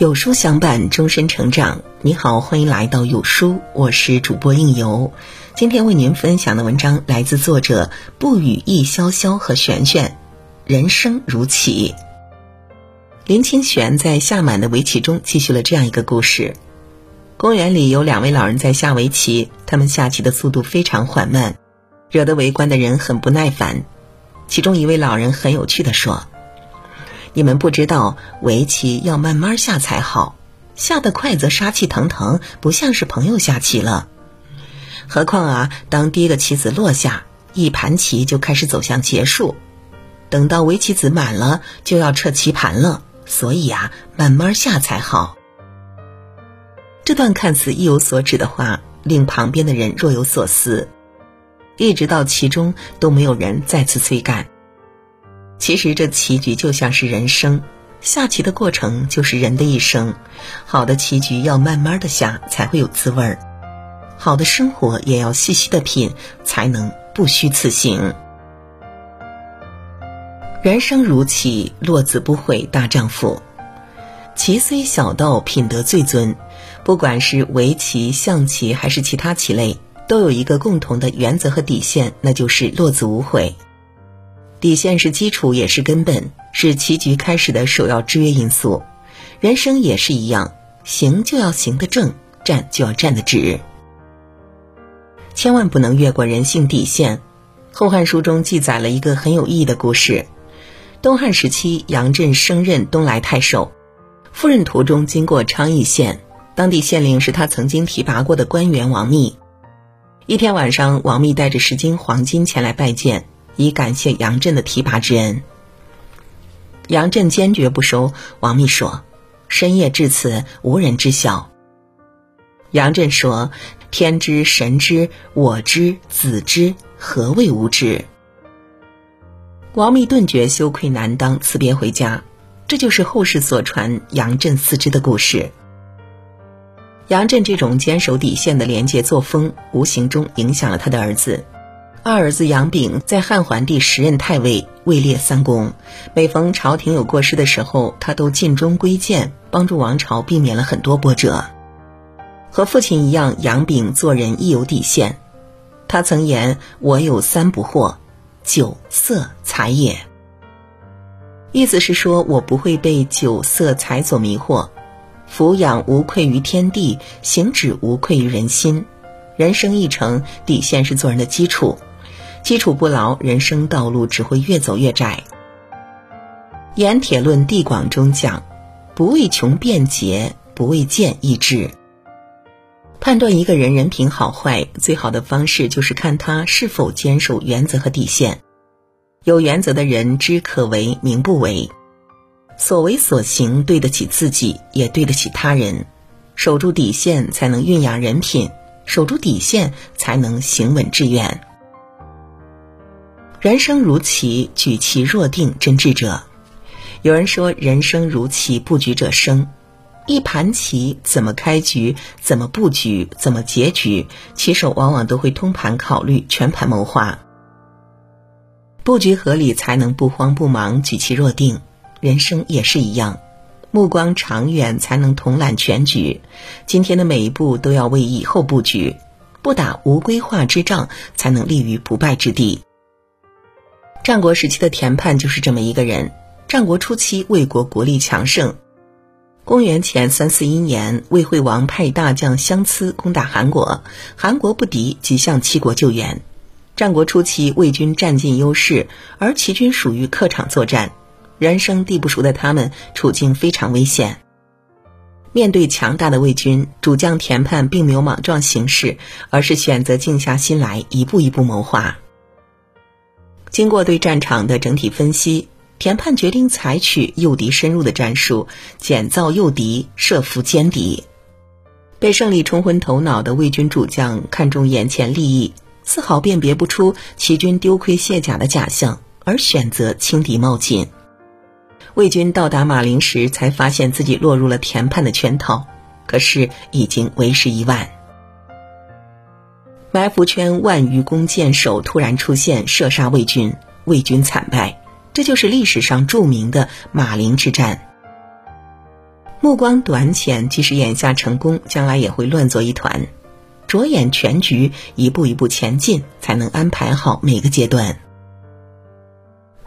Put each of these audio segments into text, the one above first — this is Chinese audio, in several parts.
有书相伴，终身成长。你好，欢迎来到有书，我是主播应由。今天为您分享的文章来自作者不语易潇潇和璇璇。人生如棋，林清玄在下满的围棋中继续了这样一个故事：公园里有两位老人在下围棋，他们下棋的速度非常缓慢，惹得围观的人很不耐烦。其中一位老人很有趣的说。你们不知道，围棋要慢慢下才好，下得快则杀气腾腾，不像是朋友下棋了。何况啊，当第一个棋子落下，一盘棋就开始走向结束，等到围棋子满了，就要撤棋盘了。所以啊，慢慢下才好。这段看似意有所指的话，令旁边的人若有所思，一直到其中都没有人再次催赶。其实这棋局就像是人生，下棋的过程就是人的一生。好的棋局要慢慢的下，才会有滋味儿；好的生活也要细细的品，才能不虚此行。人生如棋，落子不悔大丈夫。棋虽小道，品德最尊。不管是围棋、象棋还是其他棋类，都有一个共同的原则和底线，那就是落子无悔。底线是基础，也是根本，是棋局开始的首要制约因素。人生也是一样，行就要行得正，站就要站得直，千万不能越过人性底线。《后汉书》中记载了一个很有意义的故事：东汉时期，杨震升任东莱太守，赴任途中经过昌邑县，当地县令是他曾经提拔过的官员王密。一天晚上，王密带着十斤黄金前来拜见。以感谢杨震的提拔之恩。杨震坚决不收。王密说：“深夜至此，无人知晓。”杨震说：“天知，神知，我知，子知，何谓无知？”王密顿觉羞愧难当，辞别回家。这就是后世所传杨震四知的故事。杨震这种坚守底线的廉洁作风，无形中影响了他的儿子。二儿子杨炳在汉桓帝时任太尉，位列三公。每逢朝廷有过失的时候，他都尽忠归谏，帮助王朝避免了很多波折。和父亲一样，杨炳做人亦有底线。他曾言：“我有三不惑，酒色财也。”意思是说，我不会被酒色财所迷惑，俯仰无愧于天地，行止无愧于人心。人生一程，底线是做人的基础。基础不牢，人生道路只会越走越窄。《盐铁论·地广》中讲：“不为穷辩解，不为贱易志。”判断一个人人品好坏，最好的方式就是看他是否坚守原则和底线。有原则的人，知可为，明不为，所为所行对得起自己，也对得起他人。守住底线，才能蕴养人品；守住底线，才能行稳致远。人生如棋，举棋若定，真智者。有人说，人生如棋，布局者生。一盘棋怎么开局，怎么布局，怎么结局，棋手往往都会通盘考虑，全盘谋划。布局合理，才能不慌不忙，举棋若定。人生也是一样，目光长远，才能统揽全局。今天的每一步都要为以后布局，不打无规划之仗，才能立于不败之地。战国时期的田盼就是这么一个人。战国初期，魏国国力强盛。公元前三四一年，魏惠王派大将相思攻打韩国，韩国不敌，即向齐国救援。战国初期，魏军占尽优势，而齐军属于客场作战，人生地不熟的他们处境非常危险。面对强大的魏军，主将田盼并没有莽撞行事，而是选择静下心来，一步一步谋划。经过对战场的整体分析，田盼决定采取诱敌深入的战术，减造诱敌，设伏歼敌。被胜利冲昏头脑的魏军主将看重眼前利益，丝毫辨别不出齐军丢盔卸甲的假象，而选择轻敌冒进。魏军到达马陵时，才发现自己落入了田盼的圈套，可是已经为时已晚。埋伏圈万余弓箭手突然出现，射杀魏军，魏军惨败。这就是历史上著名的马陵之战。目光短浅，即使眼下成功，将来也会乱作一团。着眼全局，一步一步前进，才能安排好每个阶段。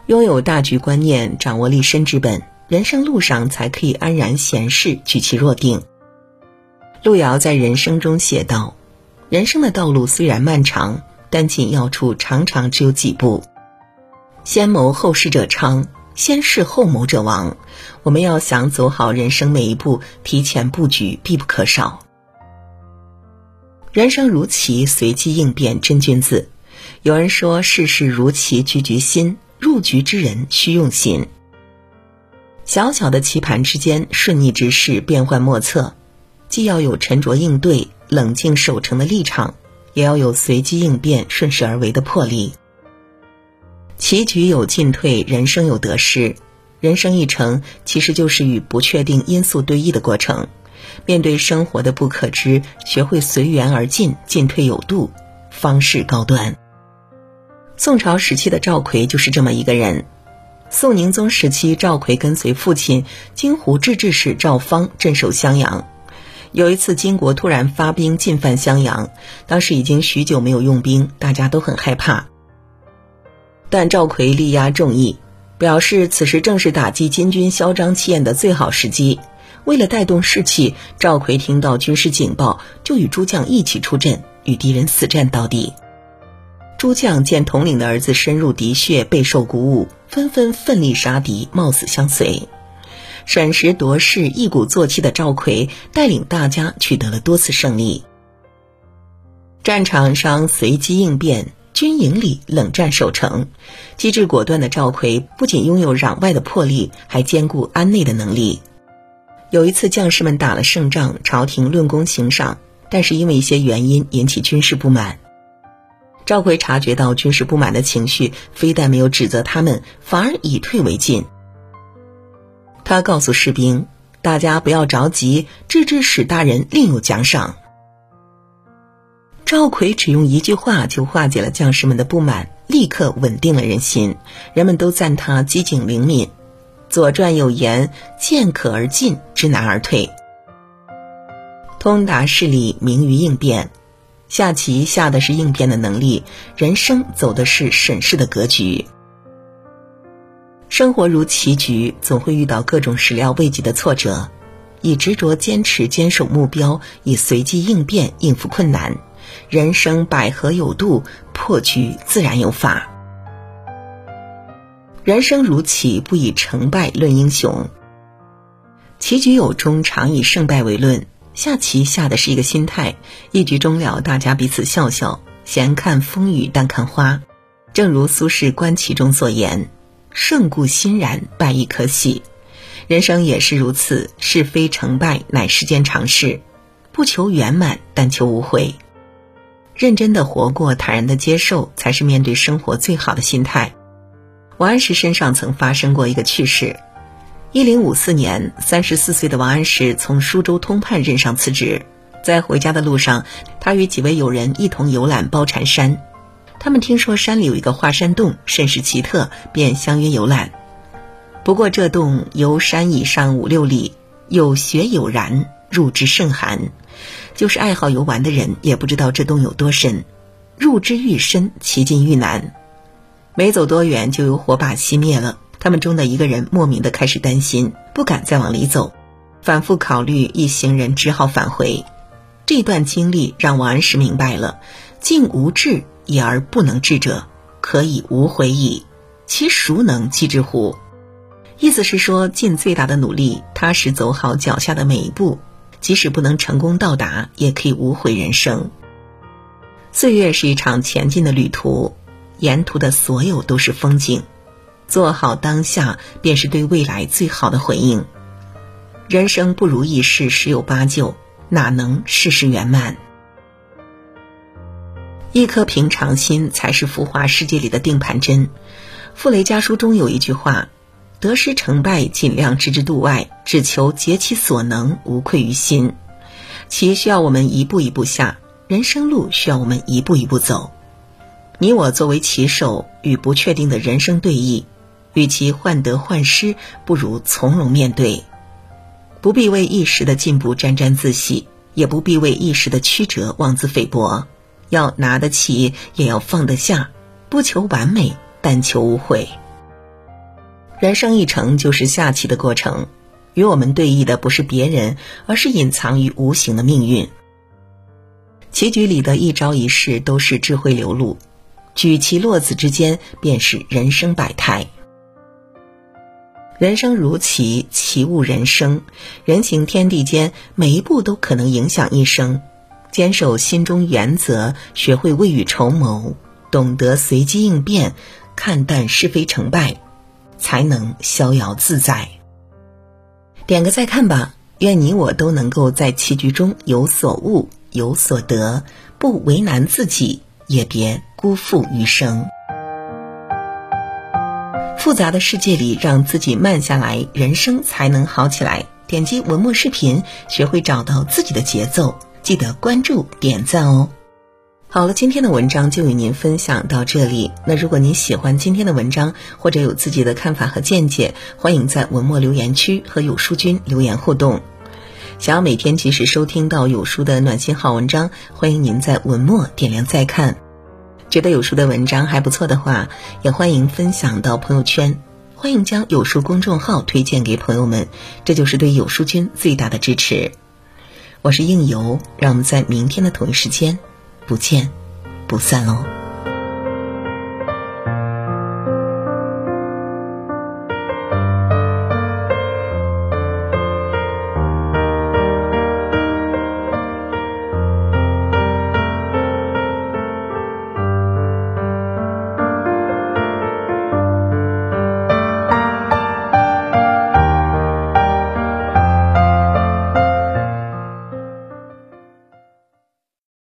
拥有大局观念，掌握立身之本，人生路上才可以安然闲适，举棋若定。路遥在人生中写道：“人生的道路虽然漫长，但紧要处常常只有几步。先谋后事者昌，先事后谋者亡。我们要想走好人生每一步，提前布局必不可少。人生如棋，随机应变真君子。有人说，世事如棋，局局新。”入局之人需用心。小小的棋盘之间，顺逆之势变幻莫测，既要有沉着应对、冷静守成的立场，也要有随机应变、顺势而为的魄力。棋局有进退，人生有得失。人生一程，其实就是与不确定因素对弈的过程。面对生活的不可知，学会随缘而进，进退有度，方是高端。宋朝时期的赵奎就是这么一个人。宋宁宗时期，赵奎跟随父亲京湖制置使赵方镇守襄阳。有一次，金国突然发兵进犯襄阳，当时已经许久没有用兵，大家都很害怕。但赵奎力压众议，表示此时正是打击金军嚣张气焰的最好时机。为了带动士气，赵奎听到军事警报，就与诸将一起出阵，与敌人死战到底。诸将见统领的儿子深入敌穴，备受鼓舞，纷纷奋力杀敌，冒死相随。审时度势、一鼓作气的赵奎带领大家取得了多次胜利。战场上随机应变，军营里冷战守城，机智果断的赵奎不仅拥有攘外的魄力，还兼顾安内的能力。有一次，将士们打了胜仗，朝廷论功行赏，但是因为一些原因引起军事不满。赵奎察觉到军士不满的情绪，非但没有指责他们，反而以退为进。他告诉士兵：“大家不要着急，制置使大人另有奖赏。”赵奎只用一句话就化解了将士们的不满，立刻稳定了人心。人们都赞他机警灵敏。《左传》有言：“见可而进，知难而退。”通达事理，明于应变。下棋下的是应变的能力，人生走的是审视的格局。生活如棋局，总会遇到各种始料未及的挫折，以执着坚持坚守目标，以随机应变应付困难。人生百合有度，破局自然有法。人生如棋，不以成败论英雄。棋局有终，常以胜败为论。下棋下的是一个心态，一局终了，大家彼此笑笑，闲看风雨，淡看花。正如苏轼《观棋》中所言：“胜固欣然，败亦可喜。”人生也是如此，是非成败乃世间常事，不求圆满，但求无悔。认真的活过，坦然的接受，才是面对生活最好的心态。王安石身上曾发生过一个趣事。一零五四年，三十四岁的王安石从舒州通判任上辞职，在回家的路上，他与几位友人一同游览包禅山。他们听说山里有一个华山洞，甚是奇特，便相约游览。不过这洞由山以上五六里，有雪有然，入之甚寒。就是爱好游玩的人，也不知道这洞有多深。入之愈深，其进愈难。没走多远，就有火把熄灭了。他们中的一个人莫名的开始担心，不敢再往里走，反复考虑，一行人只好返回。这段经历让王安石明白了：进无志已而不能至者，可以无悔矣。其孰能继之乎？意思是说，尽最大的努力，踏实走好脚下的每一步，即使不能成功到达，也可以无悔人生。岁月是一场前进的旅途，沿途的所有都是风景。做好当下，便是对未来最好的回应。人生不如意事十有八九，哪能事事圆满？一颗平常心才是浮华世界里的定盘针。傅雷家书中有一句话：“得失成败，尽量置之度外，只求竭其所能，无愧于心。”棋需要我们一步一步下，人生路需要我们一步一步走。你我作为棋手，与不确定的人生对弈。与其患得患失，不如从容面对。不必为一时的进步沾沾自喜，也不必为一时的曲折妄自菲薄。要拿得起，也要放得下，不求完美，但求无悔。人生一程就是下棋的过程，与我们对弈的不是别人，而是隐藏于无形的命运。棋局里的一招一式都是智慧流露，举棋落子之间便是人生百态。人生如棋，棋悟人生。人行天地间，每一步都可能影响一生。坚守心中原则，学会未雨绸缪，懂得随机应变，看淡是非成败，才能逍遥自在。点个再看吧，愿你我都能够在棋局中有所悟、有所得，不为难自己，也别辜负余生。复杂的世界里，让自己慢下来，人生才能好起来。点击文末视频，学会找到自己的节奏。记得关注点赞哦。好了，今天的文章就与您分享到这里。那如果您喜欢今天的文章，或者有自己的看法和见解，欢迎在文末留言区和有书君留言互动。想要每天及时收听到有书的暖心好文章，欢迎您在文末点亮再看。觉得有书的文章还不错的话，也欢迎分享到朋友圈。欢迎将有书公众号推荐给朋友们，这就是对有书君最大的支持。我是应由，让我们在明天的同一时间不见不散喽。